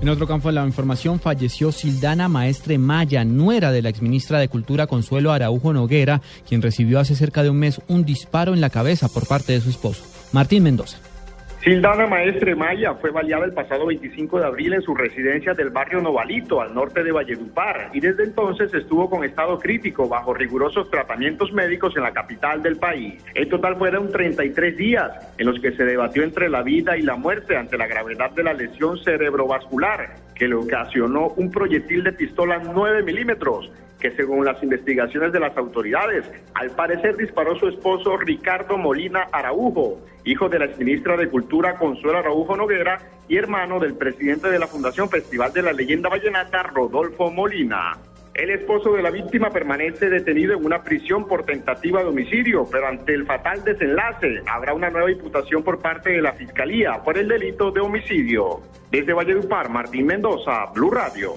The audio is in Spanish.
En otro campo de la información, falleció Sildana Maestre Maya, nuera de la exministra de Cultura Consuelo Araujo Noguera, quien recibió hace cerca de un mes un disparo en la cabeza por parte de su esposo, Martín Mendoza. Sildana Maestre Maya fue baleada el pasado 25 de abril en su residencia del barrio Novalito, al norte de Valledupar, y desde entonces estuvo con estado crítico bajo rigurosos tratamientos médicos en la capital del país. En total fueron 33 días en los que se debatió entre la vida y la muerte ante la gravedad de la lesión cerebrovascular que le ocasionó un proyectil de pistola 9 milímetros que según las investigaciones de las autoridades, al parecer disparó su esposo Ricardo Molina Araujo, hijo de la exministra de Cultura Consuelo Araujo Noguera y hermano del presidente de la Fundación Festival de la Leyenda Vallenata, Rodolfo Molina. El esposo de la víctima permanece detenido en una prisión por tentativa de homicidio, pero ante el fatal desenlace habrá una nueva imputación por parte de la Fiscalía por el delito de homicidio. Desde Valledupar, Martín Mendoza, Blue Radio.